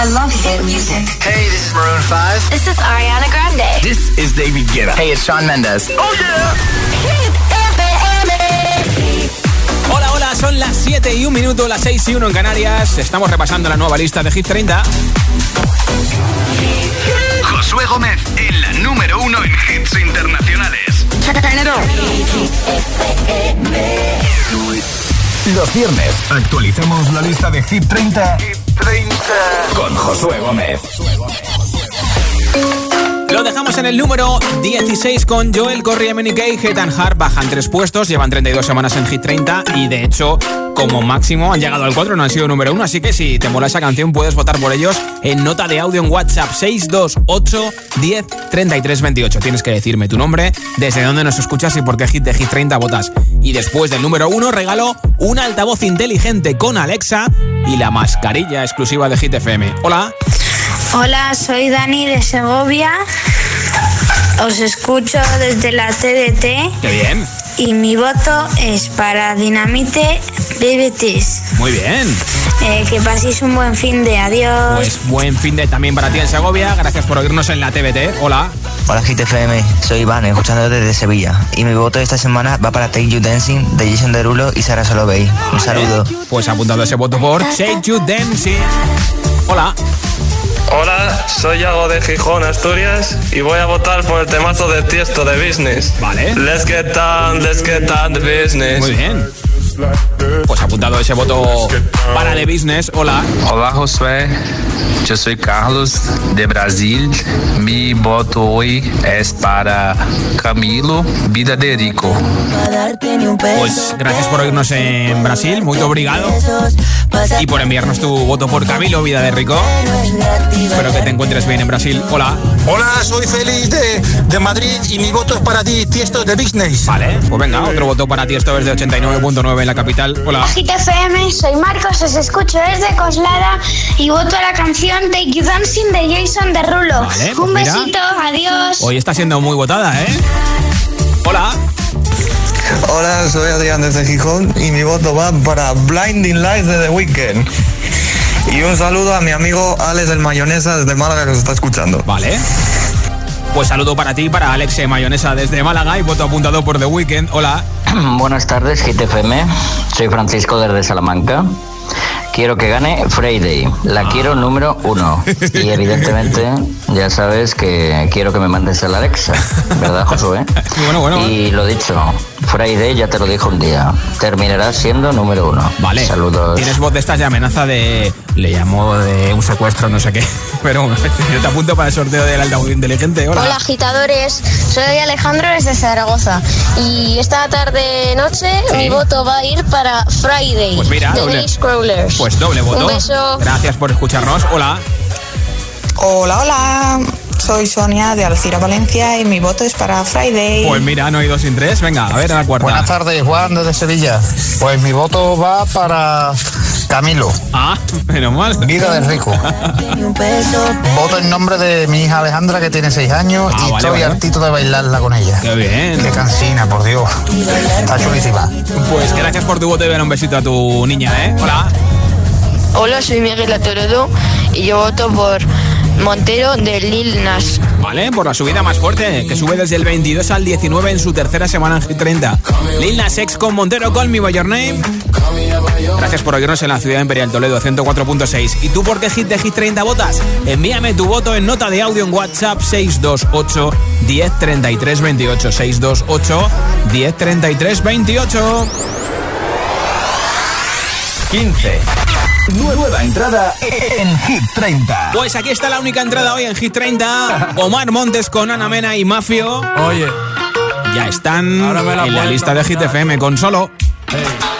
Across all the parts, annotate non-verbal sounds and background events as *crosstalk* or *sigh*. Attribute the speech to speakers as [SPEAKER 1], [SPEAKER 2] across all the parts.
[SPEAKER 1] I love hit music.
[SPEAKER 2] Hey, this is Maroon 5.
[SPEAKER 3] This is Ariana Grande.
[SPEAKER 2] This is David Guetta. Hey, it's Shawn Mendes.
[SPEAKER 3] Oh yeah. Hit
[SPEAKER 4] Hola, hola, son las 7 y 1 minuto, las 6 y 1 en Canarias. Estamos repasando la nueva lista de Hit 30.
[SPEAKER 5] Josué Gómez en la número 1 en hits internacionales.
[SPEAKER 6] Los viernes actualicemos la lista de Hit 30, Hit 30. con Josué Gómez.
[SPEAKER 4] Lo dejamos en el número 16 con Joel Correa, Menica y Hetan Hart. Bajan tres puestos, llevan 32 semanas en Hit 30 y de hecho, como máximo, han llegado al 4, no han sido número 1. Así que si te mola esa canción, puedes votar por ellos en nota de audio en WhatsApp 628 10 33 28. Tienes que decirme tu nombre, desde dónde nos escuchas y por qué Hit de Hit 30 votas. Y después del número 1, regalo un altavoz inteligente con Alexa y la mascarilla exclusiva de Hit FM. Hola.
[SPEAKER 7] Hola, soy Dani de Segovia. Os escucho desde la TDT.
[SPEAKER 4] Qué bien.
[SPEAKER 7] Y mi voto es para Dinamite BBTs.
[SPEAKER 4] Muy bien.
[SPEAKER 7] Eh, que paséis un buen fin de adiós.
[SPEAKER 4] Pues buen fin de también para ti en Segovia. Gracias por oírnos en la TBT. Hola.
[SPEAKER 8] Hola GTFM, soy Iván, escuchando desde Sevilla. Y mi voto esta semana va para Take You Dancing de Jason Derulo y Sara Solovey. Un saludo.
[SPEAKER 4] Pues apuntado ese voto por Take You Dancing. Hola.
[SPEAKER 9] Hola, soy Yago de Gijón, Asturias, y voy a votar por el temazo de Tiesto de Business.
[SPEAKER 4] Vale.
[SPEAKER 9] Let's get down, let's get down the business.
[SPEAKER 4] Muy bien. Pues apuntado ese voto para The Business. Hola.
[SPEAKER 10] Hola Josué, yo soy Carlos de Brasil. Mi voto hoy es para Camilo Vida de Rico.
[SPEAKER 4] Pues gracias por oírnos en Brasil, muy obrigado. Y por enviarnos tu voto por Camilo Vida de Rico. Espero que te encuentres bien en Brasil. Hola.
[SPEAKER 11] Hola, soy Félix de, de Madrid y mi voto es para ti, Tiesto de Business.
[SPEAKER 4] Vale, pues venga, otro voto para ti, esto es de 89.9 en la capital. Hola.
[SPEAKER 12] Agita FM, soy Marcos, os escucho desde Coslada y voto a la canción Take You Dancing de Jason Derulo.
[SPEAKER 4] Vale, pues
[SPEAKER 12] Un
[SPEAKER 4] mira.
[SPEAKER 12] besito, adiós.
[SPEAKER 4] Hoy está siendo muy votada, ¿eh? Hola.
[SPEAKER 13] Hola, soy Adrián desde Gijón y mi voto va para Blinding Lights de The Weeknd. Y un saludo a mi amigo Alex del Mayonesa desde Málaga que nos está escuchando.
[SPEAKER 4] Vale. Pues saludo para ti, para Alex eh, Mayonesa desde Málaga y voto apuntado por The Weeknd. Hola. *clears throat*
[SPEAKER 14] Buenas tardes, GTFM. Soy Francisco desde Salamanca. Quiero que gane Friday. La quiero número uno. Y evidentemente, ya sabes que quiero que me mandes el Alexa. ¿Verdad, Josué? *laughs*
[SPEAKER 4] Bueno, bueno.
[SPEAKER 14] Y lo dicho, Friday ya te lo dijo un día. Terminará siendo número uno.
[SPEAKER 4] Vale.
[SPEAKER 14] Saludos.
[SPEAKER 4] Tienes voz de estas de amenaza de. Le llamo de un secuestro, no sé qué. *laughs* Pero yo te apunto para el sorteo del altavoz inteligente. Hola.
[SPEAKER 15] Hola agitadores, soy Alejandro desde Zaragoza y esta tarde noche
[SPEAKER 4] Sí.
[SPEAKER 15] mi voto va a ir para Friday
[SPEAKER 4] Pues mira,
[SPEAKER 15] de
[SPEAKER 4] doble.
[SPEAKER 15] Nate Crawlers.
[SPEAKER 4] Pues doble voto.
[SPEAKER 15] Un beso.
[SPEAKER 4] Gracias por escucharnos. Hola.
[SPEAKER 16] Hola, hola. Soy Sonia de Alcira, Valencia y mi voto es para Friday.
[SPEAKER 4] Pues mira, no hay dos sin tres. Venga, a ver a la cuarta.
[SPEAKER 11] Buenas tardes, Juan desde Sevilla. Pues mi voto va para Camilo.
[SPEAKER 4] Ah, *laughs* menos mal.
[SPEAKER 11] Vida de rico. Voto en nombre de mi hija Alejandra que tiene seis años
[SPEAKER 4] Ah,
[SPEAKER 11] y
[SPEAKER 4] vale,
[SPEAKER 11] estoy
[SPEAKER 4] vale.
[SPEAKER 11] hartito de bailarla con ella.
[SPEAKER 4] Qué bien.
[SPEAKER 11] Qué cansina, por Dios. Está chulísima.
[SPEAKER 4] Pues gracias por tu voto y dar un besito a tu niña, ¿eh? Hola.
[SPEAKER 17] Hola, soy Miguel Atorodo y yo voto por Montero de Lil Nas.
[SPEAKER 4] Vale, por la subida más fuerte, que sube desde el 22 al 19 en su tercera semana en Hit 30. Lil Nas X con Montero, Call Me By Your Name. Gracias por oírnos en la ciudad imperial Toledo 104.6. ¿Y tú por qué Hit de Hit 30 votas? Envíame tu voto en nota de audio en WhatsApp 628 1033 28 628 1033 28
[SPEAKER 6] 15. Nueva entrada en Hit 30.
[SPEAKER 4] Pues aquí está la única entrada hoy en Hit 30. *laughs* Omar Montes con Ana Mena y Mafio.
[SPEAKER 18] Oye.
[SPEAKER 4] Ya están
[SPEAKER 18] la
[SPEAKER 4] en la lista de Hit FM con solo.
[SPEAKER 3] Solo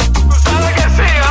[SPEAKER 1] Sabes que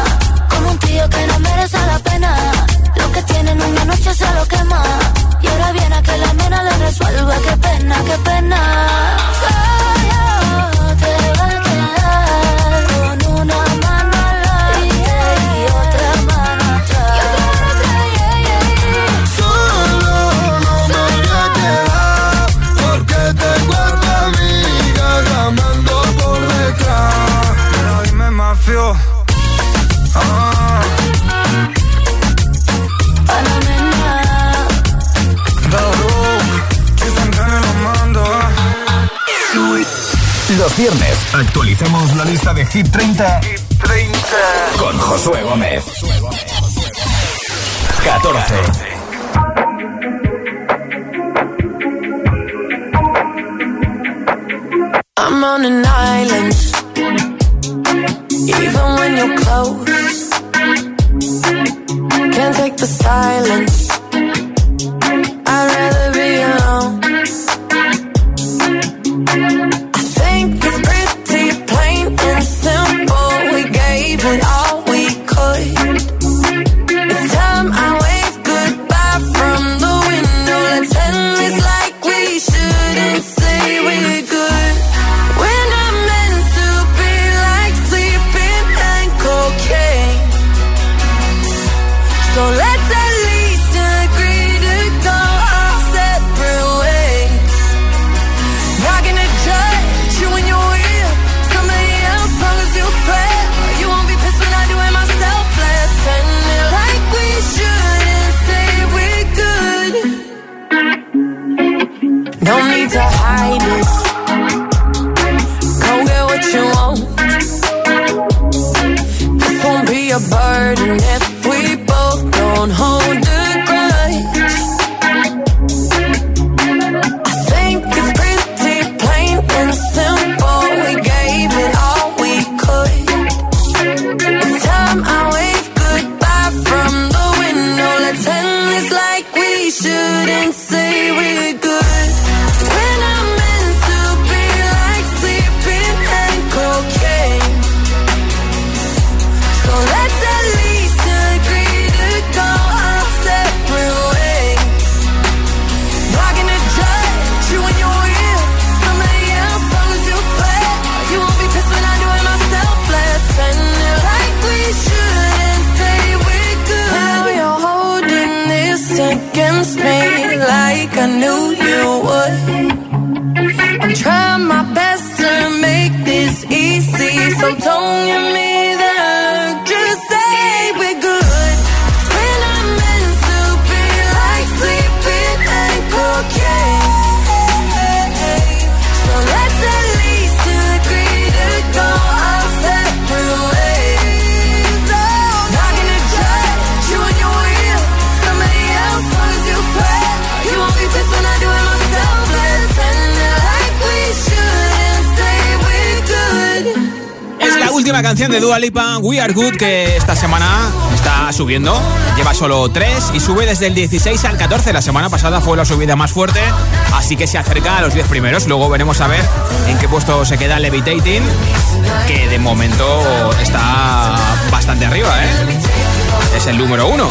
[SPEAKER 3] tío que no merece la pena. Lo que tiene en una noche se lo quema. Y ahora viene a que la nena le resuelva, qué pena, qué pena. Solo te va a quedar con una mano adelante y otra mano atrás.
[SPEAKER 19] Solo no me voy a quedar porque tengo a tu amiga por detrás. Pero dime, mafio. Ah,
[SPEAKER 6] Los viernes actualicemos la lista de Hit 30, con Josué Gómez. 14.
[SPEAKER 18] I'm on an island. Even when you're close, can't take the silence.
[SPEAKER 4] Are Good, que esta semana está subiendo. Lleva solo 3 y sube desde el 16 al 14. La semana pasada fue la subida más fuerte, así que se acerca a los 10 primeros. Luego veremos a ver en qué puesto se queda Levitating, que de momento está bastante arriba, ¿eh? Es el número 1.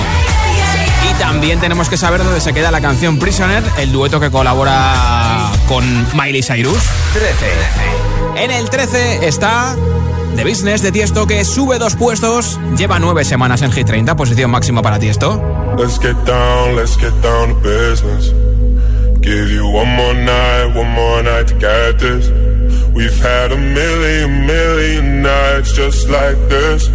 [SPEAKER 4] Y también tenemos que saber dónde se queda la canción Prisoner, el dueto que colabora con Miley Cyrus. 13. En el 13 está The Business de Tiesto que sube dos puestos, lleva nueve semanas en Hit 30, posición máxima para Tiesto.
[SPEAKER 20] Let's get down, let's get down to business. Give you one more night, one more night to get this. We've had a million, million nights just like this.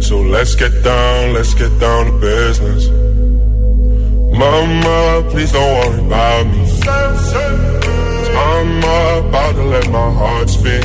[SPEAKER 20] So let's get down, let's get down to business. Mama, please don't worry about me. I'm about to let my heart speak.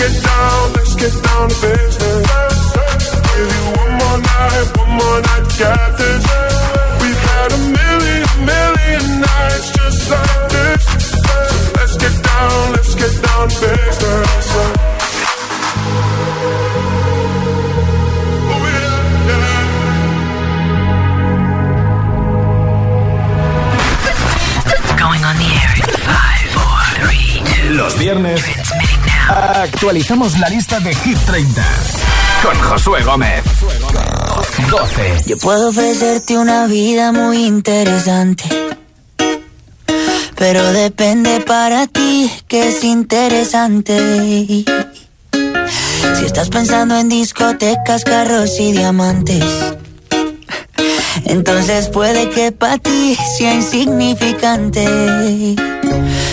[SPEAKER 20] Let's get down, let's get down to business. Give you one more night, one more night to get this. We've had a million, million nights just like this. Let's get down, let's get down to business.
[SPEAKER 21] Going on the air in five, four, three, two.
[SPEAKER 22] Los viernes actualizamos la lista de Hit 30 con Josué Gómez. 12.
[SPEAKER 23] Yo puedo ofrecerte una vida muy interesante. Pero depende para ti que es interesante. Si estás pensando en discotecas, carros y diamantes. Entonces puede que para ti sea insignificante.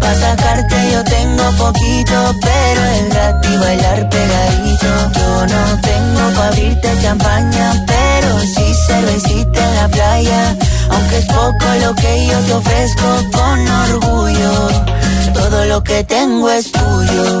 [SPEAKER 23] Pa' sacarte yo tengo poquito, pero es gratis bailar pegadito. Yo no tengo pa' abrirte champaña, pero sí cervecita en la playa. Aunque es poco lo que yo te ofrezco con orgullo, todo lo que tengo es tuyo.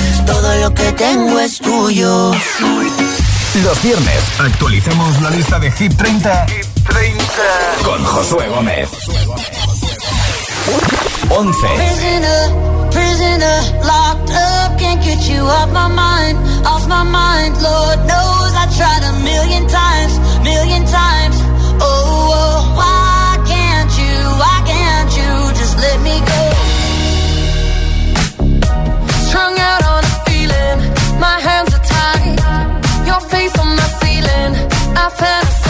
[SPEAKER 23] todo lo que tengo es tuyo.
[SPEAKER 6] Los viernes actualizamos la lista de Hit 30, con Josué Gómez. 11.
[SPEAKER 18] Prisoner, prisoner, locked up, can't get you off my mind, off my mind. Lord knows I tried a million times, million times. Oh, oh, why face on my ceiling. I fantasize,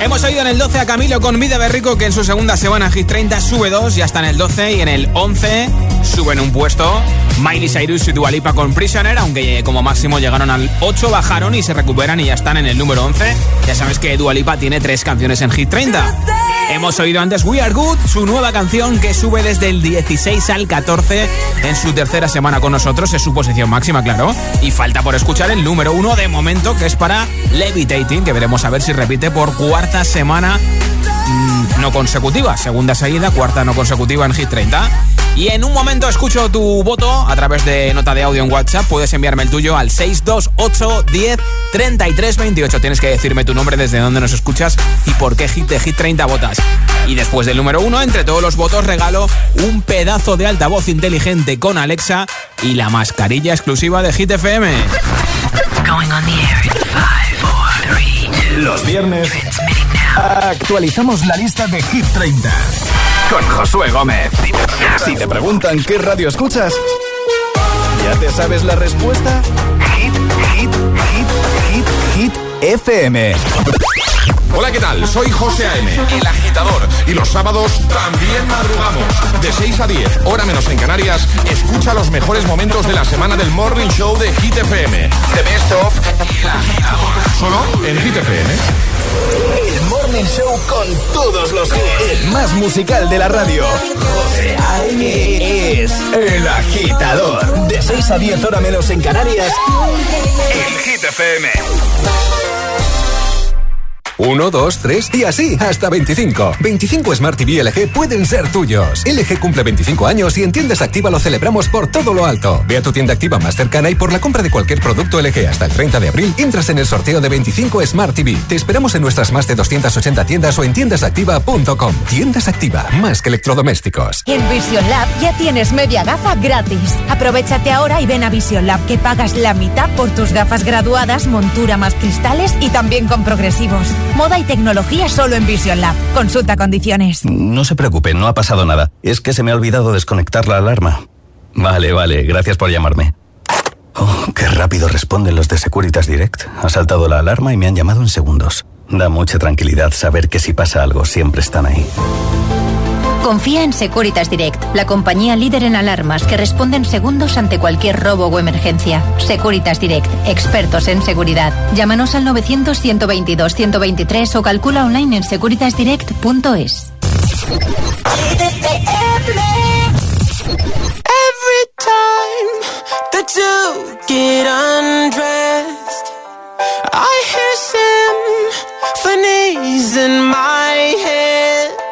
[SPEAKER 4] Hemos oído en el 12 a Camilo con Vida Berrico que en su segunda semana Hit 30 sube 2, ya está en el 12 y en el 11 suben un puesto. Miley Cyrus y Dualipa con Prisoner, aunque eh, como máximo llegaron al 8, bajaron y se recuperan y ya están en el número 11. Ya sabes que Dualipa tiene tres canciones en Hit 30. Hemos oído antes We Are Good, su nueva canción que sube desde el 16 al 14 en su tercera semana con nosotros, es su posición máxima, claro. Y falta por escuchar el número 1 de momento, que es para Levitating, que veremos a ver si repite por cuarta semana no consecutiva. Segunda seguida, cuarta no consecutiva en Hit 30. Y en un momento escucho tu voto a través de nota de audio en WhatsApp. Puedes enviarme el tuyo al 628 10 33 28. Tienes que decirme tu nombre, desde dónde nos escuchas y por qué hit de Hit 30 votas. Y después del número uno, entre todos los votos, regalo un pedazo de altavoz inteligente con Alexa y la mascarilla exclusiva de Hit FM.
[SPEAKER 22] Los viernes actualizamos la lista de Hit 30 con Josué Gómez. Si te preguntan qué radio escuchas, ¿ya te sabes la respuesta? Hit, hit, hit, hit, hit FM.
[SPEAKER 24] Hola, ¿qué tal? Soy José A.M., el agitador. Y los sábados también madrugamos. De 6 a 10, hora menos en Canarias, escucha los mejores momentos de la semana del Morning Show de Hit FM. The Best of El Agitador. Solo en Hit FM.
[SPEAKER 22] El Morning Show con todos los hits. El más musical de la radio. José A.M. es el agitador. De 6 a 10, hora menos en Canarias. En Hit FM.
[SPEAKER 25] 1, 2, 3 y así hasta 25. 25 Smart TV LG pueden ser tuyos. LG cumple 25 años y en tiendas Activa lo celebramos por todo lo alto. Ve a tu tienda Activa más cercana y por la compra de cualquier producto LG hasta el 30 de abril entras en el sorteo de 25 Smart TV. Te esperamos en nuestras más de 280 tiendas o en tiendasactiva.com. Tiendas Activa, más que electrodomésticos.
[SPEAKER 26] En Vision Lab ya tienes media gafa gratis. Aprovechate ahora y ven a Vision Lab que pagas la mitad por tus gafas graduadas, montura más cristales y también con progresivos. Moda y tecnología solo en Vision Lab. Consulta condiciones.
[SPEAKER 27] No se preocupe, no ha pasado nada. Es que se me ha olvidado desconectar la alarma. Vale, vale, gracias por llamarme. Oh, qué rápido responden los de Securitas Direct. Ha saltado la alarma y me han llamado en segundos. Da mucha tranquilidad saber que si pasa algo siempre están ahí.
[SPEAKER 28] Confía en Securitas Direct, la compañía líder en alarmas que responde en segundos ante cualquier robo o emergencia. Securitas Direct, expertos en seguridad. Llámanos al 900-122-123 o calcula online en securitasdirect.es.
[SPEAKER 29] Every time get undressed, I hear in my head.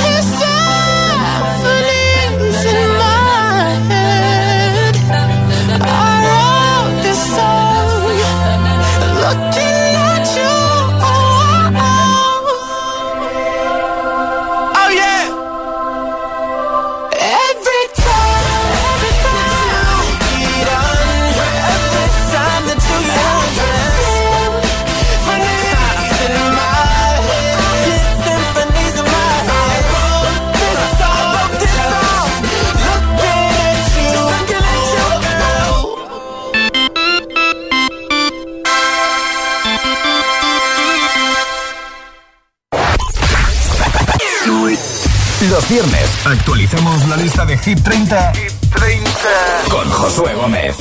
[SPEAKER 22] la lista de Hit 30, con Josué Gómez.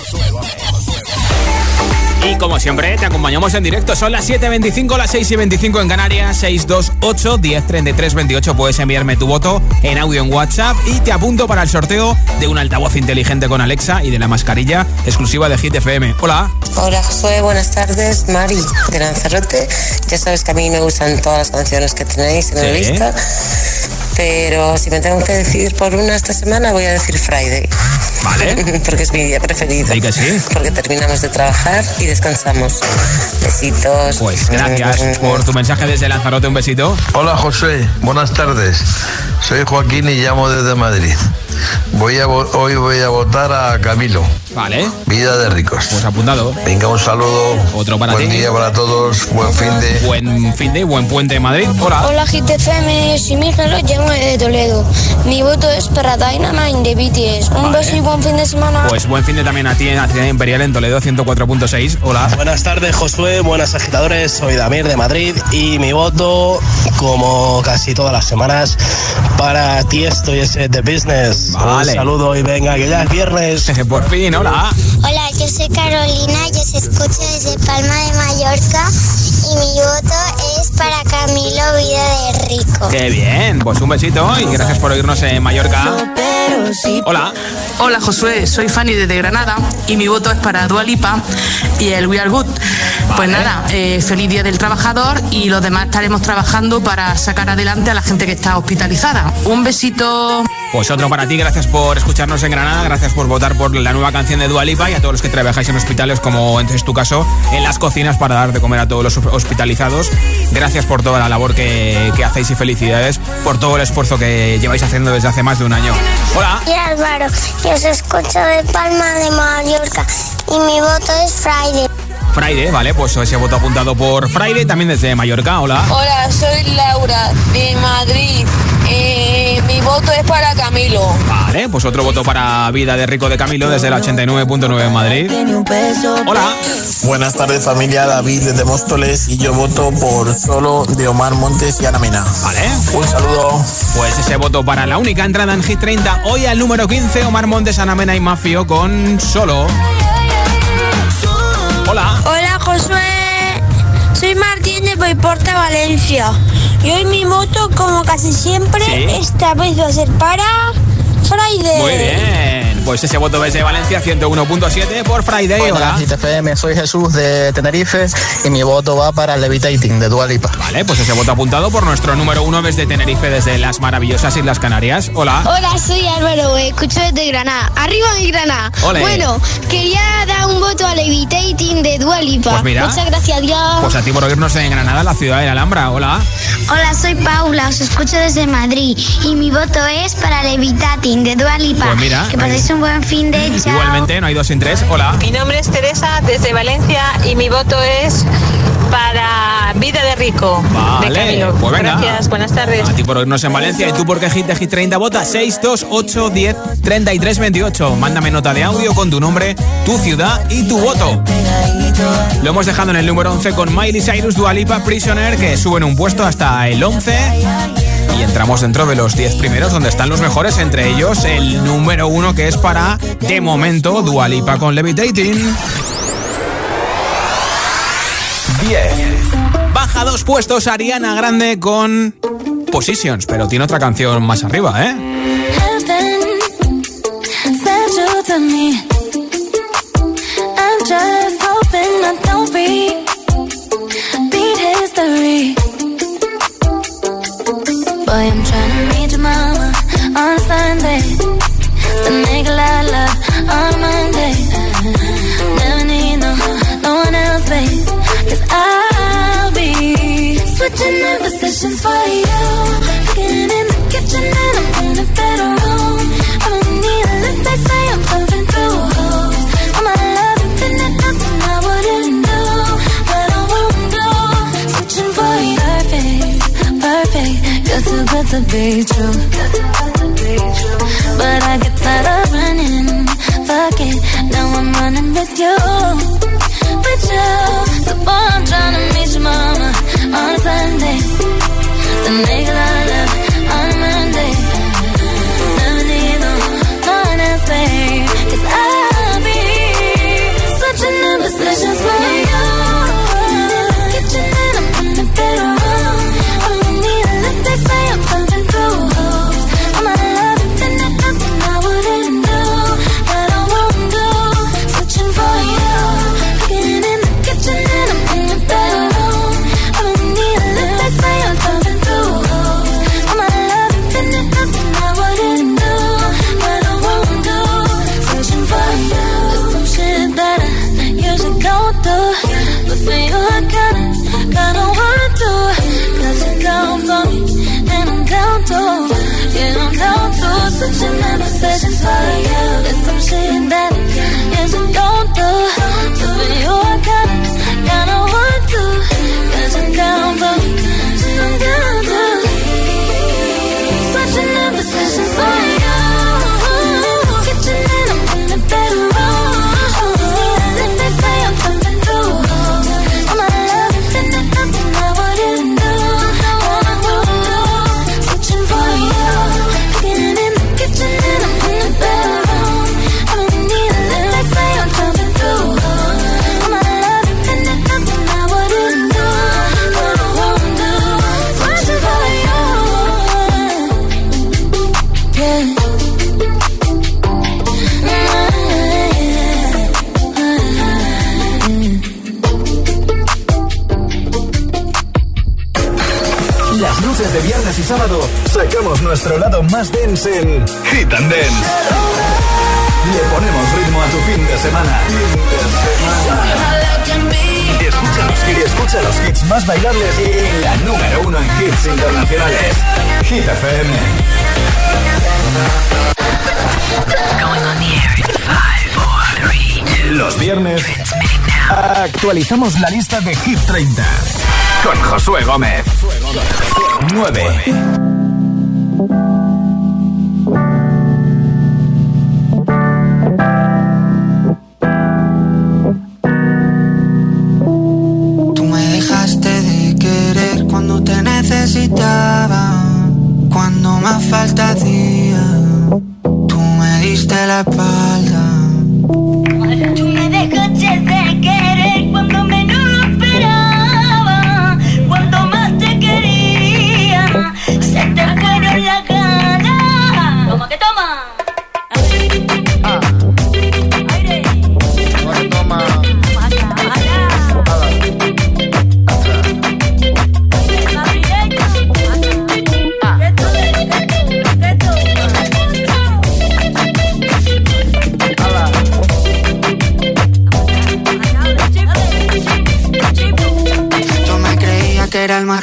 [SPEAKER 4] Y como siempre, te acompañamos en directo. Son las 7.25, las 6.25 en Canarias, 628 1033 28. Puedes enviarme tu voto en audio en WhatsApp y te apunto para el sorteo de un altavoz inteligente con Alexa y de la mascarilla exclusiva de Hit FM. Hola.
[SPEAKER 30] Hola Josué, buenas tardes. Mari de Lanzarote. Ya sabes que a mí me gustan todas las canciones que tenéis en la
[SPEAKER 4] Sí.
[SPEAKER 30] lista. Pero si me tengo que decidir por una esta semana voy a decir Friday.
[SPEAKER 4] Vale. *laughs*
[SPEAKER 30] Porque es mi día preferido.
[SPEAKER 4] ¿Y que sí?
[SPEAKER 30] Porque terminamos de trabajar y descansamos. Besitos.
[SPEAKER 4] Pues gracias por tu mensaje desde Lanzarote. Un besito.
[SPEAKER 31] Hola José, buenas tardes. Soy Joaquín y llamo desde Madrid. Voy a vo- hoy voy a votar a Camilo.
[SPEAKER 4] Vale.
[SPEAKER 31] Vida de ricos.
[SPEAKER 4] Pues apuntado.
[SPEAKER 31] Venga, un saludo.
[SPEAKER 4] Otro para
[SPEAKER 31] Buen
[SPEAKER 4] ti.
[SPEAKER 31] día para todos. Buen fin de.
[SPEAKER 4] Buen fin de, buen puente en Madrid. Hola.
[SPEAKER 15] Hola GTFM, soy Miguel, os llamo de Toledo. Mi voto es para Dynamite de BTS. Un
[SPEAKER 4] Vale.
[SPEAKER 15] beso y buen fin de semana.
[SPEAKER 4] Pues buen fin de también a ti en la ciudad imperial en Toledo 104.6. Hola.
[SPEAKER 29] Buenas tardes, Josué. Buenas agitadores. Soy Damir de Madrid y mi voto, como casi todas las semanas, para ti estoy ese de business.
[SPEAKER 4] Vale.
[SPEAKER 29] Un saludo y venga, que ya es viernes. *laughs*
[SPEAKER 4] Por fin, hola.
[SPEAKER 32] Hola, yo soy Carolina, yo os escucho desde Palma de Mallorca y mi voto es para Camilo Vida de Rico.
[SPEAKER 4] Qué bien. Pues un besito y gracias por oírnos en Mallorca. Hola.
[SPEAKER 33] Hola Josué, soy Fanny desde Granada y mi voto es para Dua Lipa y el We Are Good. Pues nada, eh, feliz día del trabajador y los demás estaremos trabajando para sacar adelante a la gente que está hospitalizada. Un besito.
[SPEAKER 4] Pues otro para ti, gracias por escucharnos en Granada, gracias por votar por la nueva canción de Dua Lipa y a todos los que trabajáis en hospitales, como es tu caso, en las cocinas para dar de comer a todos los hospitalizados. Gracias por toda la labor que, que hacéis y felicidades por todo el esfuerzo que lleváis haciendo desde hace más de un año. Hola.
[SPEAKER 32] Y Álvaro, yo os escucho de Palma de Mallorca y mi voto es Friday.
[SPEAKER 4] Friday, vale, pues ese voto apuntado por Friday, también desde Mallorca, hola.
[SPEAKER 34] Hola, soy Laura de Madrid. Eh, mi voto es para Camilo.
[SPEAKER 4] Vale, pues otro voto para Vida de Rico de Camilo desde el 89.9 en Madrid. Hola.
[SPEAKER 35] Buenas tardes familia, David desde Móstoles y yo voto por solo de Omar Montes y Ana Mena.
[SPEAKER 4] Vale.
[SPEAKER 35] Un saludo.
[SPEAKER 4] Pues ese voto para la única entrada en Hit 30. Hoy al número 15, Omar Montes, Ana Mena y Mafio con Solo. Hola.
[SPEAKER 36] Hola Josué, soy Martín de Boiporta, Valencia. Y hoy mi voto, como casi siempre,
[SPEAKER 4] Sí.
[SPEAKER 36] esta vez va a ser para Friday.
[SPEAKER 4] Muy bien. Pues ese voto desde Valencia, 101.7 por Friday. Hola.
[SPEAKER 11] Soy Jesús de Tenerife y mi voto va para Levitating de Dua Lipa.
[SPEAKER 4] Vale, pues ese voto apuntado por nuestro número uno desde Tenerife, desde las maravillosas Islas Canarias. Hola.
[SPEAKER 15] Hola, soy Álvaro, escucho desde Granada. ¡Arriba mi Granada!
[SPEAKER 4] Ole.
[SPEAKER 15] Bueno, quería dar un voto a Levitating de Dua Lipa.
[SPEAKER 4] Pues mira.
[SPEAKER 15] Muchas gracias, adiós.
[SPEAKER 4] Pues a ti por oírnos en Granada, la ciudad de la Alhambra. Hola.
[SPEAKER 32] Hola, soy Paula, os escucho desde Madrid y mi voto es para Levitating de Dua Lipa.
[SPEAKER 4] Pues mira,
[SPEAKER 32] que paséis un buen fin de chao.
[SPEAKER 4] Igualmente, no hay dos sin tres. Hola.
[SPEAKER 34] Mi nombre es Teresa desde Valencia y mi voto es para Vida de Rico
[SPEAKER 4] Vale,
[SPEAKER 34] de Camilo.
[SPEAKER 4] pues venga.
[SPEAKER 34] Gracias, buenas tardes.
[SPEAKER 4] A ti por oírnos en Valencia y tú porque Hit de Hit 30 vota 628 10 33 28. Mándame nota de audio con tu nombre, tu ciudad y tu voto. Lo hemos dejado en el número 11 con Miley Cyrus, Dua Lipa, Prisoner, que suben un puesto hasta el 11. Y entramos dentro de los 10 primeros, donde están los mejores, entre ellos el número 1 que es para, de momento, Dua Lipa con Levitating. 10. Baja dos puestos Ariana Grande con Positions, pero tiene otra canción más arriba, ¿eh?
[SPEAKER 18] Be true. I'm down to, yeah, I'm down to switching sessions for you. There's some shit that, yes, I don't do. But you, I kinda, kinda want to. Cause I'm down for I'm down
[SPEAKER 22] sacamos nuestro lado más dense en Hit and Dance. Le ponemos ritmo a tu fin de semana. Los, y escucha los hits más bailables y la número uno en hits internacionales. Hit FM. Los viernes actualizamos la lista de Hit 30 con Josué Gómez. 9.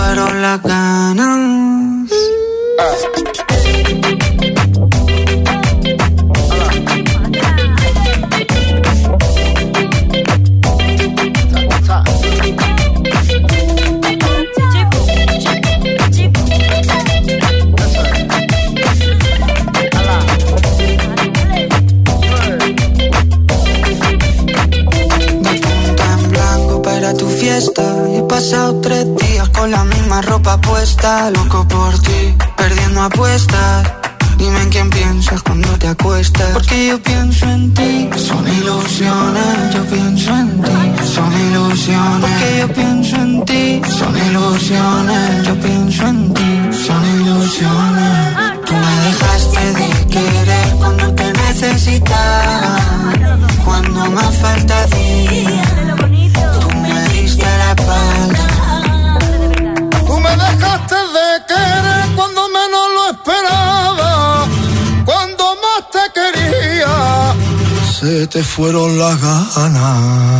[SPEAKER 37] te fueron las ganas. Ropa
[SPEAKER 11] fueron las ganas.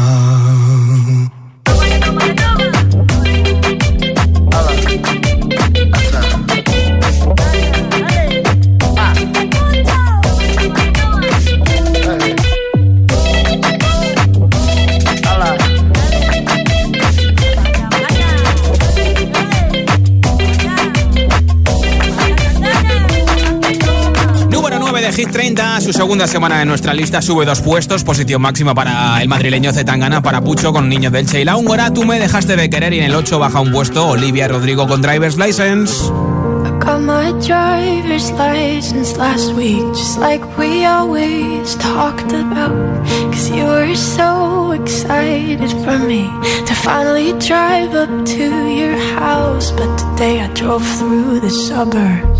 [SPEAKER 4] Hit 30, su segunda semana en nuestra lista sube dos puestos, posición máxima para el madrileño Zetangana, para Pucho con Niño del Che y la húngara, tú me dejaste de querer y en el 8 baja un puesto Olivia Rodrigo con driver's license
[SPEAKER 38] last week, just like we always talked about. Cause you were so excited for me to finally drive up to your house. But today I drove through the suburbs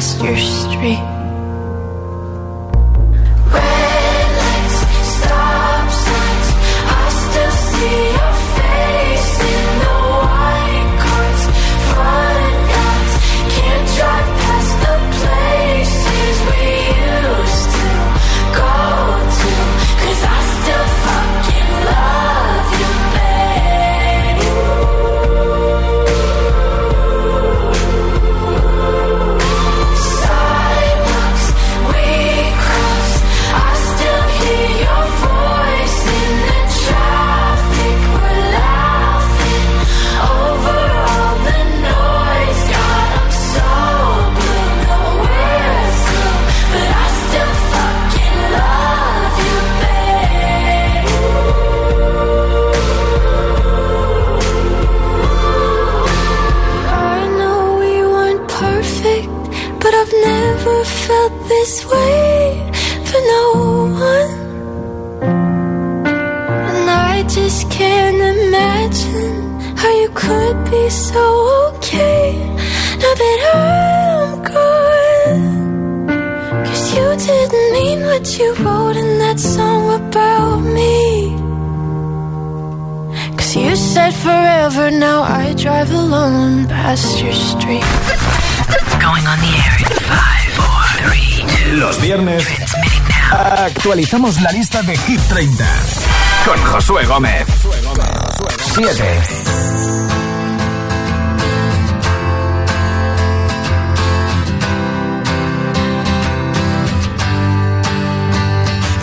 [SPEAKER 38] across your street.
[SPEAKER 22] Actualizamos la lista de Hit 30 con Josué Gómez. 7.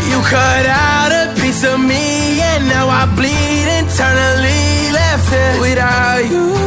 [SPEAKER 29] You cut out a piece of me and now I bleed internally left it without you,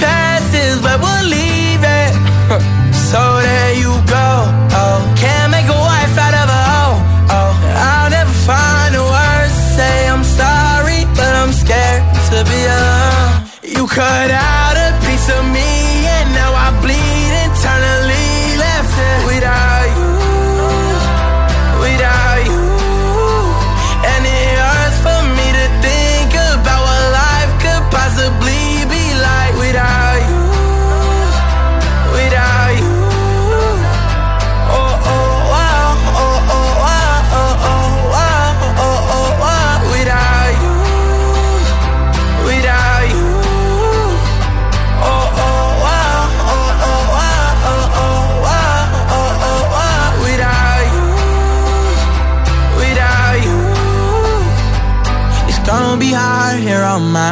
[SPEAKER 29] cut out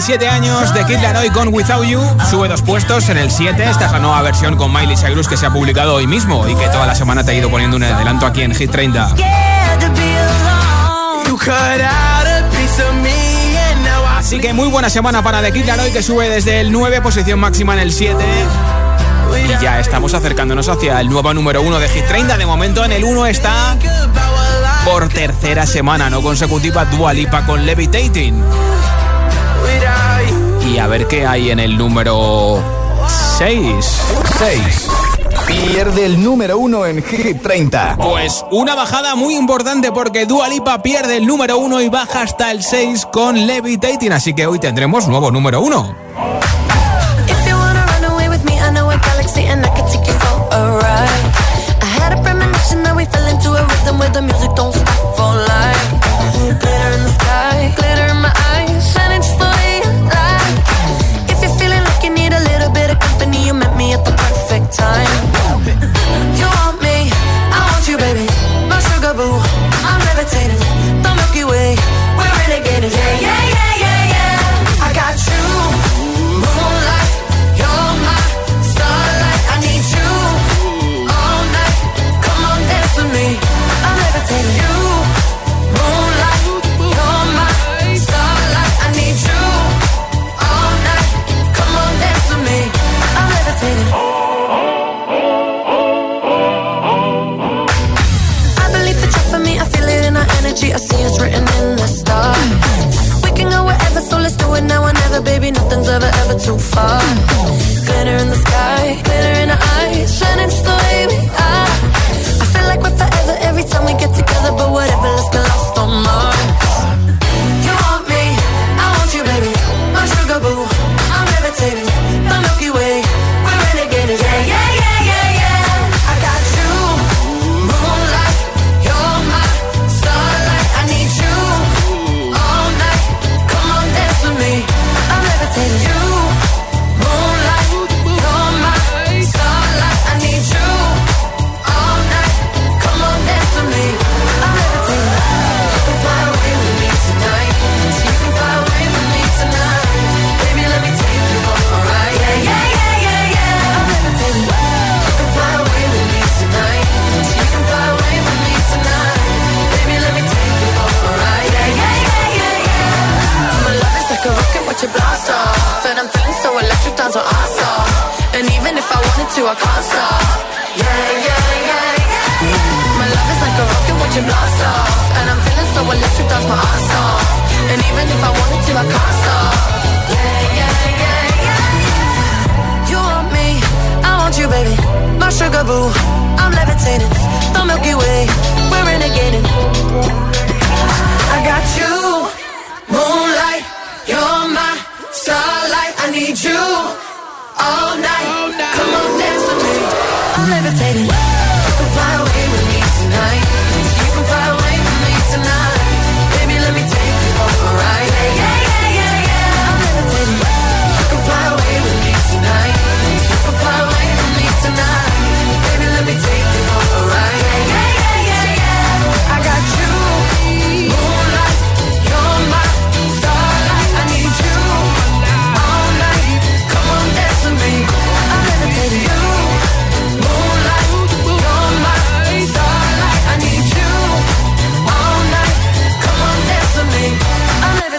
[SPEAKER 4] 27 años de Kid Laroi con Without You sube dos puestos en el 7. Esta es la nueva versión con Miley Cyrus que se ha publicado hoy mismo y que toda la semana te ha ido poniendo un adelanto aquí en Hit 30. Así que muy buena semana para The Kid Laroi que sube desde el 9, posición máxima en el 7. Y ya estamos acercándonos hacia el nuevo número 1 de Hit 30. De momento en el 1 está por tercera semana no consecutiva Dua Lipa con Levitating. Y a ver qué hay en el número 6.
[SPEAKER 22] 6. Pierde el número 1 en Hit 30.
[SPEAKER 4] Pues una bajada muy importante porque Dualipa pierde el número 1 y baja hasta el 6 con Levitating. Así que hoy tendremos nuevo número 1.
[SPEAKER 29] Music don't time. You want me, I want you, baby. My sugar boo, I'm levitating. so far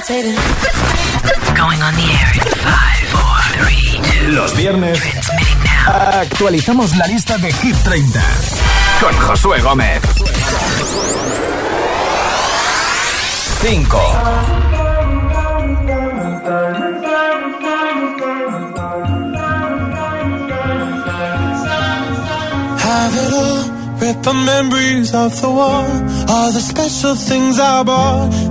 [SPEAKER 29] Levitating.
[SPEAKER 22] Going on the air in five, four, three, two, Los viernes actualizamos la lista de Hit 30 con Josué Gómez. 5.
[SPEAKER 39] have it all. Rip the memories of the war, all the special things I bought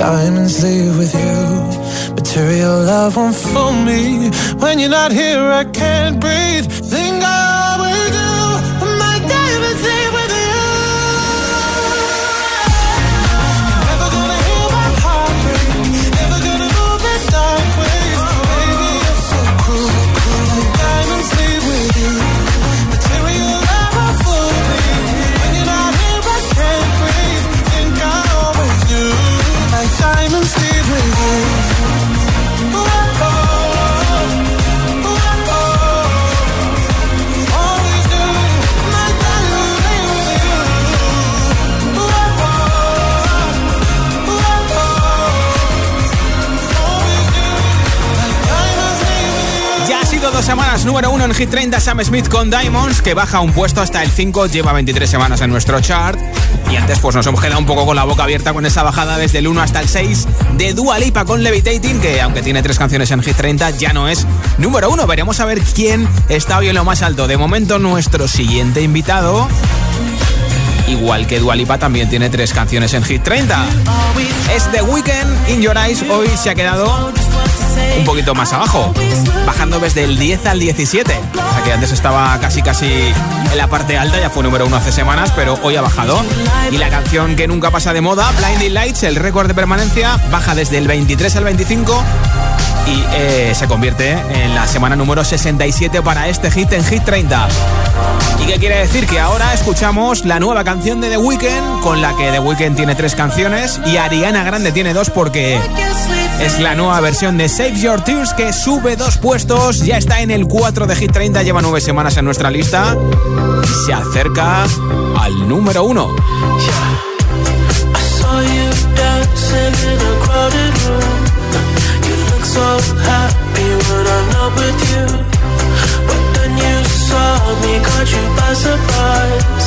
[SPEAKER 39] Diamonds leave with you. Material love won't fool me. When you're not here, I can't breathe.
[SPEAKER 4] Número uno en Hit 30 Sam Smith con Diamonds, que baja un puesto hasta el 5, lleva 23 semanas en nuestro chart. Y antes pues nos hemos quedado un poco con la boca abierta con esa bajada desde el 1 hasta el 6 de Dua Lipa con Levitating, que aunque tiene tres canciones en Hit 30 ya no es número uno. Veremos a ver quién está hoy en lo más alto. De momento nuestro siguiente invitado... Igual que Dua Lipa también tiene tres canciones en Hit 30. Es The Weeknd, In Your Eyes, hoy se ha quedado un poquito más abajo, bajando desde el 10 al 17. O sea que antes estaba casi casi en la parte alta, ya fue número uno hace semanas, pero hoy ha bajado. Y la canción que nunca pasa de moda, Blinding Lights, el récord de permanencia, baja desde el 23 al 25 y eh, se convierte en la semana número 67 para este hit en Hit 30. ¿Y qué quiere decir? Que ahora escuchamos la nueva canción de The Weeknd, con la que The Weeknd tiene tres canciones y Ariana Grande tiene dos porque es la nueva versión de Save Your Tears que sube dos puestos, ya está en el 4 de Hit 30, lleva nueve semanas en nuestra lista y se acerca al número 1.
[SPEAKER 39] I saw me, caught you by surprise.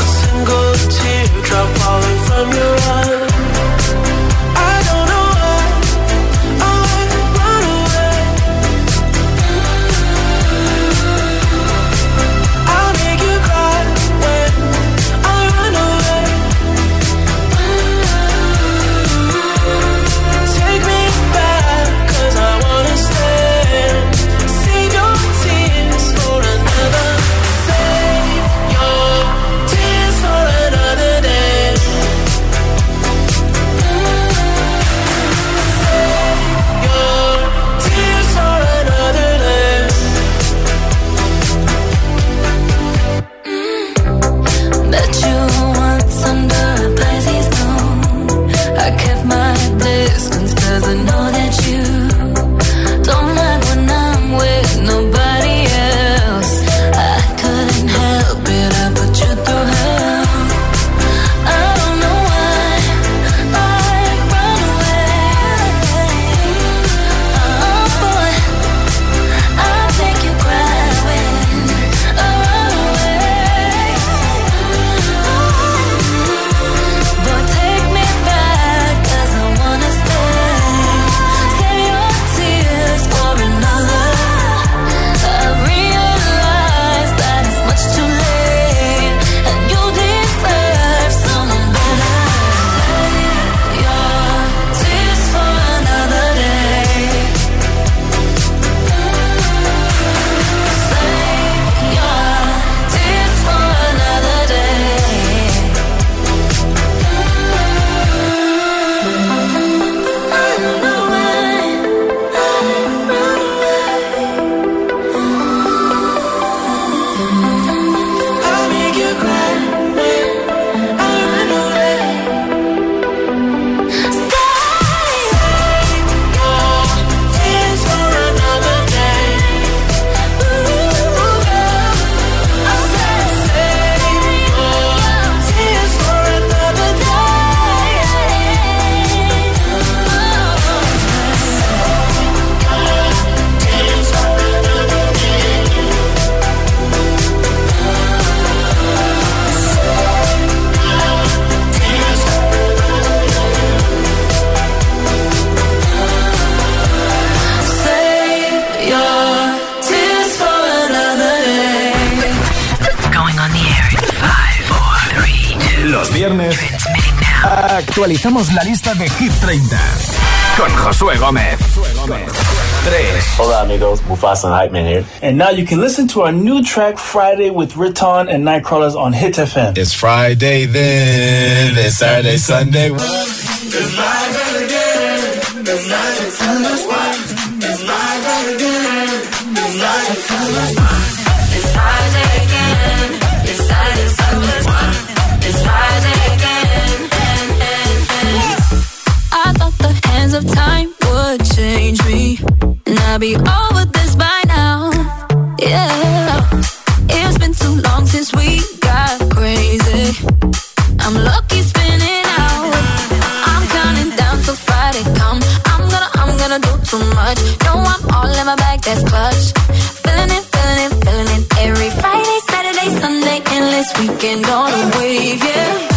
[SPEAKER 39] A single teardrop falling from your eye.
[SPEAKER 22] Actualizamos la lista de Hit 30 con Josué Gómez. 3.
[SPEAKER 40] Hola amigos, Mufasa Nightman here. And now you can listen to our new track Friday with Riton and Nightcrawlers on Hit FM.
[SPEAKER 41] It's Friday then, it's Saturday, Sunday.
[SPEAKER 42] It's again.
[SPEAKER 18] It's that's clutch. Feeling it, feeling it, feeling it. Every Friday, Saturday, Sunday, endless weekend on a wave, yeah.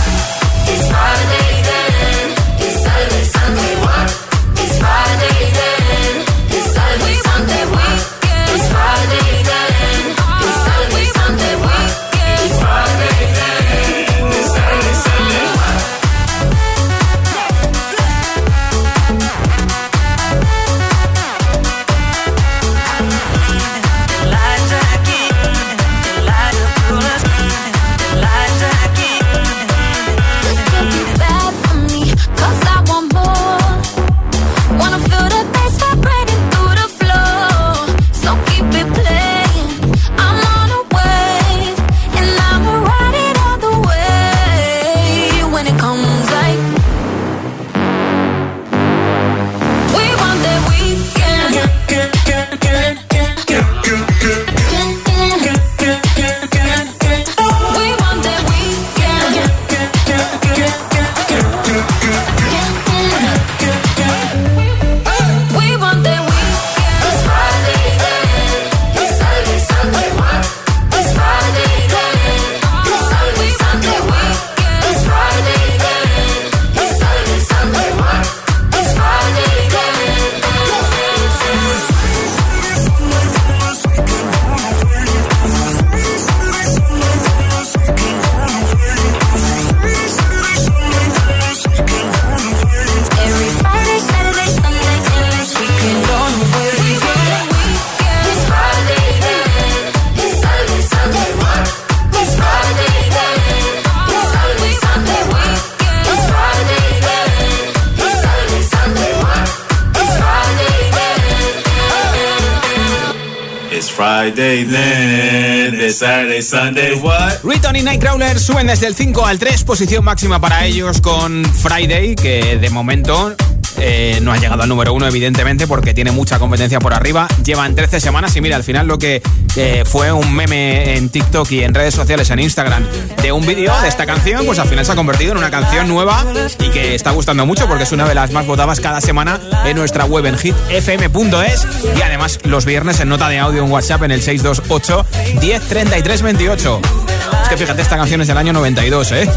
[SPEAKER 4] Nightcrawler suben desde el 5 al 3, posición máxima para ellos con Friday, que de momento eh, no ha llegado al número 1, evidentemente, porque tiene mucha competencia por arriba. Llevan 13 semanas y mira, al final lo que eh, fue un meme en TikTok y en redes sociales, en Instagram, de un vídeo de esta canción, pues al final se ha convertido en una canción nueva y que está gustando mucho porque es una de las más votadas cada semana en nuestra web en hitfm.es y además los viernes en nota de audio en WhatsApp en el 628 1033 28. Es que fíjate, esta canción es del año 92, ¿eh?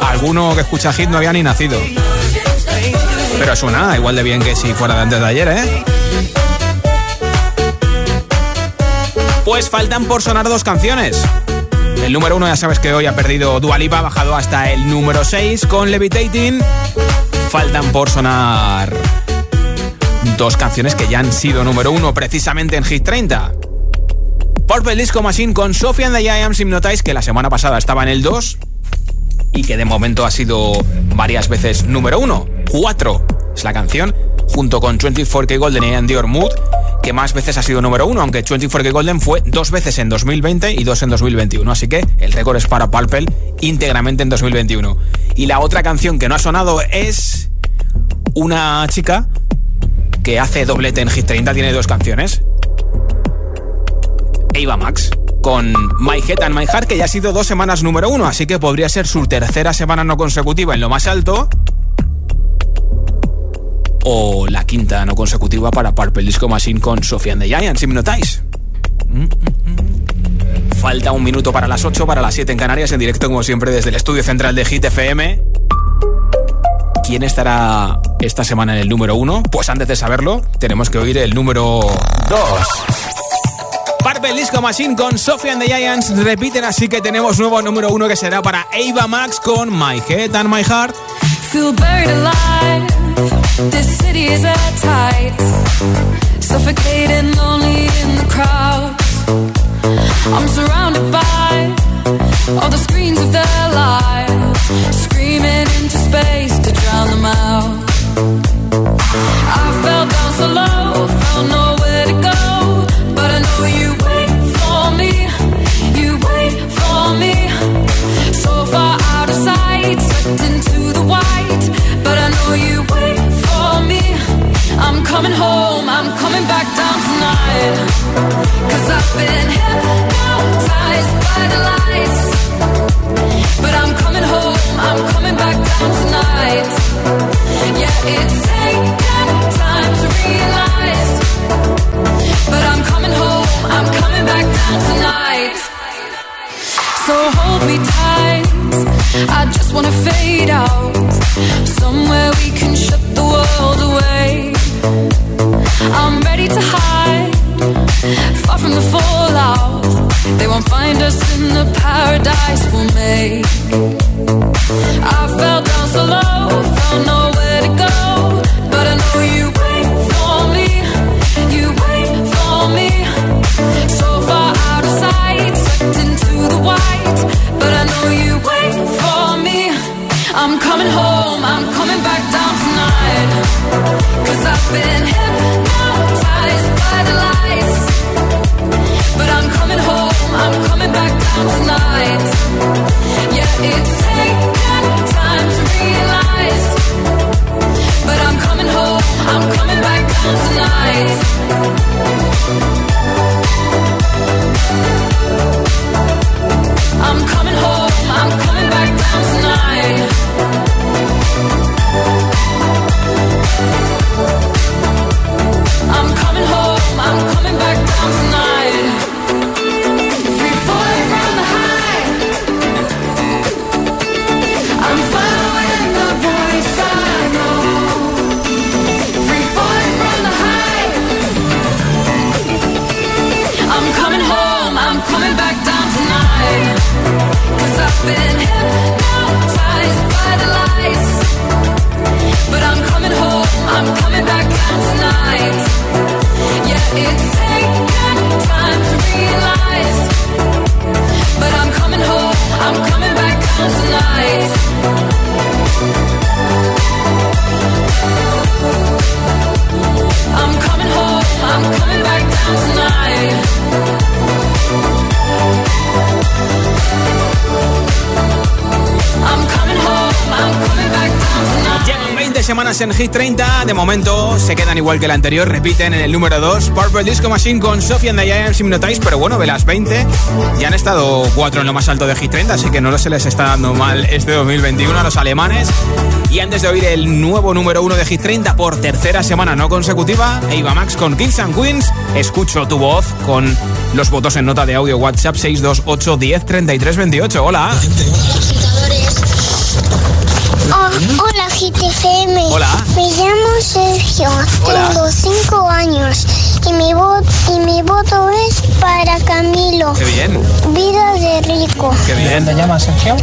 [SPEAKER 4] Alguno que escucha hit no había ni nacido. Pero suena igual de bien que si fuera de antes de ayer, ¿eh? Pues faltan por sonar dos canciones. El número uno ya sabes que hoy ha perdido Dualipa, ha bajado hasta el número 6 con Levitating. Faltan por sonar dos canciones que ya han sido número uno precisamente en Hit 30. Purple Disco Machine con Sophie and the Giants Hypnotize, que la semana pasada estaba en el 2 y que de momento ha sido varias veces número uno. 4 es la canción, junto con 24K Golden y Andy Mood, que más veces ha sido número uno, aunque 24K Golden fue dos veces en 2020 y dos en 2021. Así que el récord es para Purple íntegramente en 2021. Y la otra canción que no ha sonado es una chica que hace doblete en Hit 30, tiene dos canciones. Eva Max con My Head and My Heart, que ya ha sido dos semanas número uno, así que podría ser su tercera semana no consecutiva en lo más alto. O la quinta no consecutiva para Purple Disco Machine con Sofía and the Giants, si me notáis. Mm, mm, mm. Falta un minuto para las 8, para las 7 en Canarias, en directo como siempre desde el estudio central de Hit FM. ¿Quién estará esta semana en el número uno? Pues antes de saberlo, tenemos que oír el número 2. Purple Disco Machine con Sophie and the Giants repiten, así que tenemos nuevo número uno que será para Ava Max con My Head and My Heart.
[SPEAKER 18] Feel buried alive. This city is at tight. Suffocating, lonely in the crowd. I'm surrounded by
[SPEAKER 4] semanas en Hit 30. De momento se quedan igual que el anterior. Repiten en el número 2. Purple Disco Machine con Sophie and the Giants Hypnotize. Pero bueno, de las 20 ya han estado 4 en lo más alto de Hit 30. Así que no se les está dando mal este 2021 a los alemanes. Y antes de oír el nuevo número 1 de Hit 30 por tercera semana no consecutiva, Eva Max con Kings and Queens. Escucho tu voz con los votos en nota de audio WhatsApp 628 10 33 28. Hola.
[SPEAKER 32] Hola GTFM.
[SPEAKER 4] Hola.
[SPEAKER 32] Me llamo Sergio.
[SPEAKER 4] Hola.
[SPEAKER 32] Tengo 5 años y mi, voto y mi voto es para Camilo.
[SPEAKER 4] Qué bien.
[SPEAKER 32] Vida de rico.
[SPEAKER 4] Qué bien. ¿Te llamas Sergio?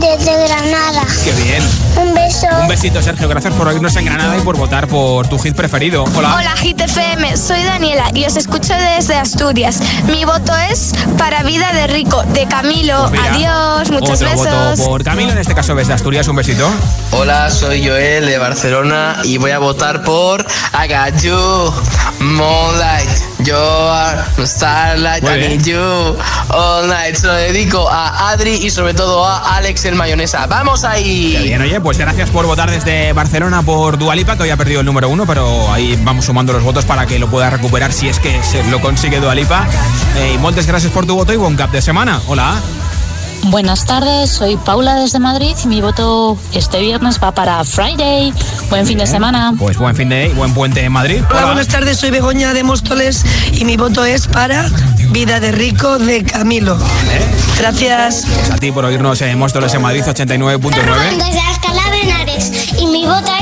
[SPEAKER 32] Desde Granada.
[SPEAKER 4] Qué bien.
[SPEAKER 32] Un beso.
[SPEAKER 4] Un besito, Sergio. Gracias por oírnos en Granada y por votar por tu hit preferido. Hola.
[SPEAKER 36] Hola GTFM, soy Daniela y os escucho desde Asturias. Mi voto es para Vida de Rico, de Camilo.
[SPEAKER 4] Pues
[SPEAKER 36] Adiós, muchos
[SPEAKER 4] Otro
[SPEAKER 36] besos.
[SPEAKER 4] voto por Camilo, en este caso desde Asturias. Un besito.
[SPEAKER 29] Hola, soy Joel de Barcelona y voy a votar por I got you, Moonlight, you are the starlight,
[SPEAKER 4] Muy
[SPEAKER 29] I need you all night. Se lo dedico a Adri y sobre todo a Alex el mayonesa. ¡Vamos ahí!
[SPEAKER 4] Qué bien, oye, pues gracias por votar desde Barcelona por Dualipa, que hoy ha perdido el número uno, pero ahí vamos sumando los votos para que lo pueda recuperar si es que se lo consigue Dualipa. Eh, y muchas gracias por tu voto y buen cap de semana. Hola.
[SPEAKER 43] Buenas tardes, soy Paula desde Madrid y mi voto este viernes va para Friday. Buen fin de semana.
[SPEAKER 4] Pues buen fin de y buen puente en Madrid.
[SPEAKER 44] Hola, buenas tardes, soy Begoña de Móstoles y mi voto es para Vida de Rico de Camilo. Gracias.
[SPEAKER 4] Pues a ti por oírnos en Móstoles en Madrid 89.9.
[SPEAKER 32] Desde Alcalá de Henares y mi voto es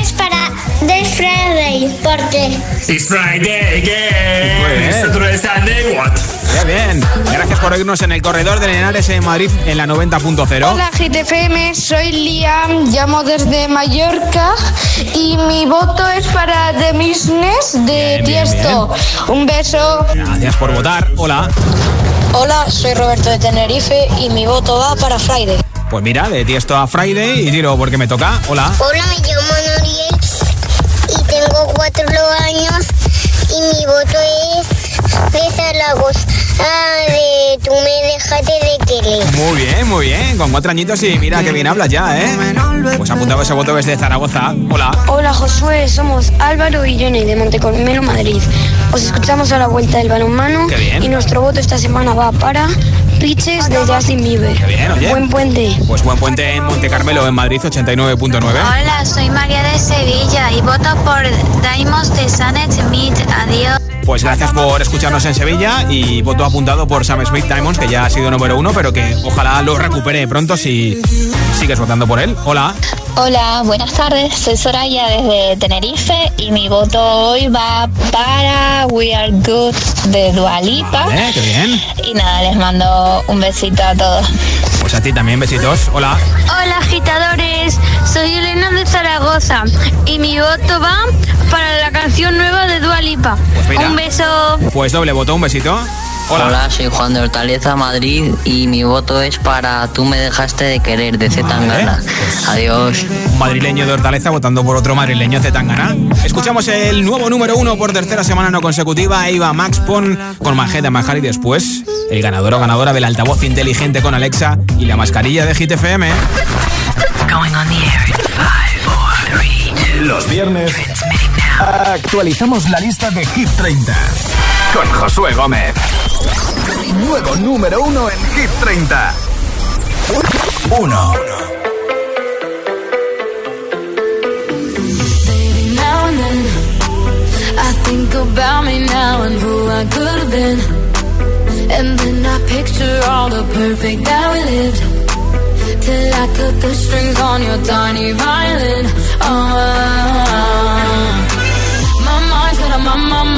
[SPEAKER 32] Friday porque
[SPEAKER 41] It's Friday again.
[SPEAKER 4] Pues,
[SPEAKER 41] It's Saturday, Sunday, what?
[SPEAKER 4] Qué bien. Gracias por oírnos en el corredor de Henares en Madrid en la 90.0.
[SPEAKER 36] Hola GTFM, soy Liam, llamo desde Mallorca y mi voto es para The Business de
[SPEAKER 4] Bien, bien,
[SPEAKER 36] Tiesto. Un beso.
[SPEAKER 4] Gracias por votar. Hola.
[SPEAKER 36] Hola, soy Roberto de Tenerife y mi voto va para Friday.
[SPEAKER 4] Pues mira, de Tiesto a Friday y tiro porque me toca. Hola.
[SPEAKER 32] Hola, me llamo tengo cuatro años y mi voto es de Zaragoza, de tú me dejaste de querer.
[SPEAKER 4] Muy bien, muy bien. Con cuatro añitos y mira que bien hablas ya, ¿eh? Pues apuntado ese voto desde Zaragoza. Hola.
[SPEAKER 36] Hola Josué, somos Álvaro y Johnny de Montecolmelo, Madrid. Os escuchamos a la vuelta del balonmano
[SPEAKER 4] Qué bien.
[SPEAKER 36] y nuestro voto esta semana va para Pitches de Justin Bieber.
[SPEAKER 4] Qué bien, oye.
[SPEAKER 36] Buen puente.
[SPEAKER 4] Pues buen puente en Monte Carmelo, en Madrid, 89.9.
[SPEAKER 45] Hola, soy María de Sevilla y voto por Daimos de Sanet Smith. Adiós.
[SPEAKER 4] Pues gracias por escucharnos en Sevilla y voto apuntado por Sam Smith Diamonds, que ya ha sido número uno, pero que ojalá lo recupere pronto si sigues votando por él. Hola.
[SPEAKER 46] Hola, buenas tardes. Soy Soraya desde Tenerife y mi voto hoy va para We Are Good de Dualipa.
[SPEAKER 4] Vale, qué bien.
[SPEAKER 46] Y nada, les mando un besito a todos.
[SPEAKER 4] Pues a ti también, besitos. Hola.
[SPEAKER 36] Hola agitadores, soy Elena de Zaragoza y mi voto va para la canción nueva de Dua Lipa.
[SPEAKER 4] Pues mira.
[SPEAKER 36] Un beso.
[SPEAKER 4] Pues doble voto, un besito. Hola.
[SPEAKER 14] soy Juan de Hortaleza, Madrid, y mi voto es para Tú me dejaste de querer, de Z Tangana. Adiós.
[SPEAKER 4] Un madrileño de Hortaleza votando por otro madrileño de Tangana. Escuchamos el nuevo número uno por tercera semana no consecutiva. Eva Max Pon con Majeda Majar y después el ganador o ganadora del altavoz inteligente con Alexa y la mascarilla de Hit FM.
[SPEAKER 22] Los viernes actualizamos la lista de Hit 30 con Josué Gómez. Nuevo número uno en Hit 30. 1.
[SPEAKER 18] Baby, now and then I think about me now and who I could have been. And then I picture all the perfect that we lived. Till I cut the strings on your tiny violin. Oh,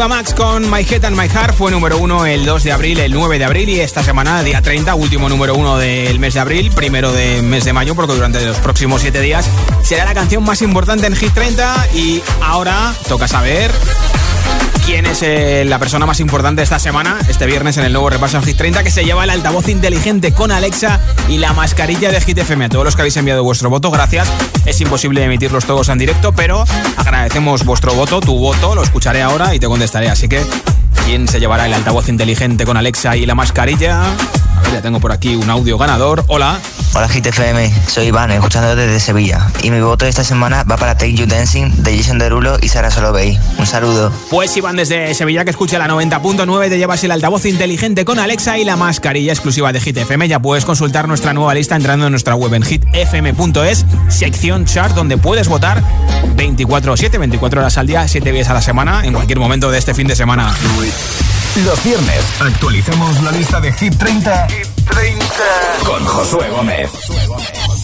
[SPEAKER 4] 1 Iba Max con My Head and My Heart. Fue número 1 el 2 de abril, el 9 de abril. Y esta semana, día 30, último número 1 del mes de abril, primero del mes de mayo, porque durante los próximos 7 días será la canción más importante en Hit 30 y ahora toca saber quién es eh, la persona más importante esta semana, este viernes en el nuevo repaso Hit 30, que se lleva el altavoz inteligente con Alexa y la mascarilla de Hit FM. Todos los que habéis enviado vuestro voto, gracias. Es imposible emitirlos todos en directo, pero agradecemos vuestro voto, tu voto, lo escucharé ahora y te contestaré. Así que, ¿quién se llevará el altavoz inteligente con Alexa y la mascarilla? A ver, ya tengo por aquí un audio ganador. Hola.
[SPEAKER 47] Hola GTFM, soy Iván, escuchando desde Sevilla. Y mi voto esta semana va para Take You Dancing de Jason Derulo y Sara Solovey. Un saludo.
[SPEAKER 4] Pues Iván desde Sevilla que escucha la 90.9 te llevas el altavoz inteligente con Alexa y la mascarilla exclusiva de Hit FM. Ya puedes consultar nuestra nueva lista entrando en nuestra web en hitfm.es, sección chart donde puedes votar 24/7, 24 horas al día, 7 días a la semana, en cualquier momento de este fin de semana.
[SPEAKER 22] Los viernes actualizamos la lista de Hit 30, Hit 30. con Josué Gómez.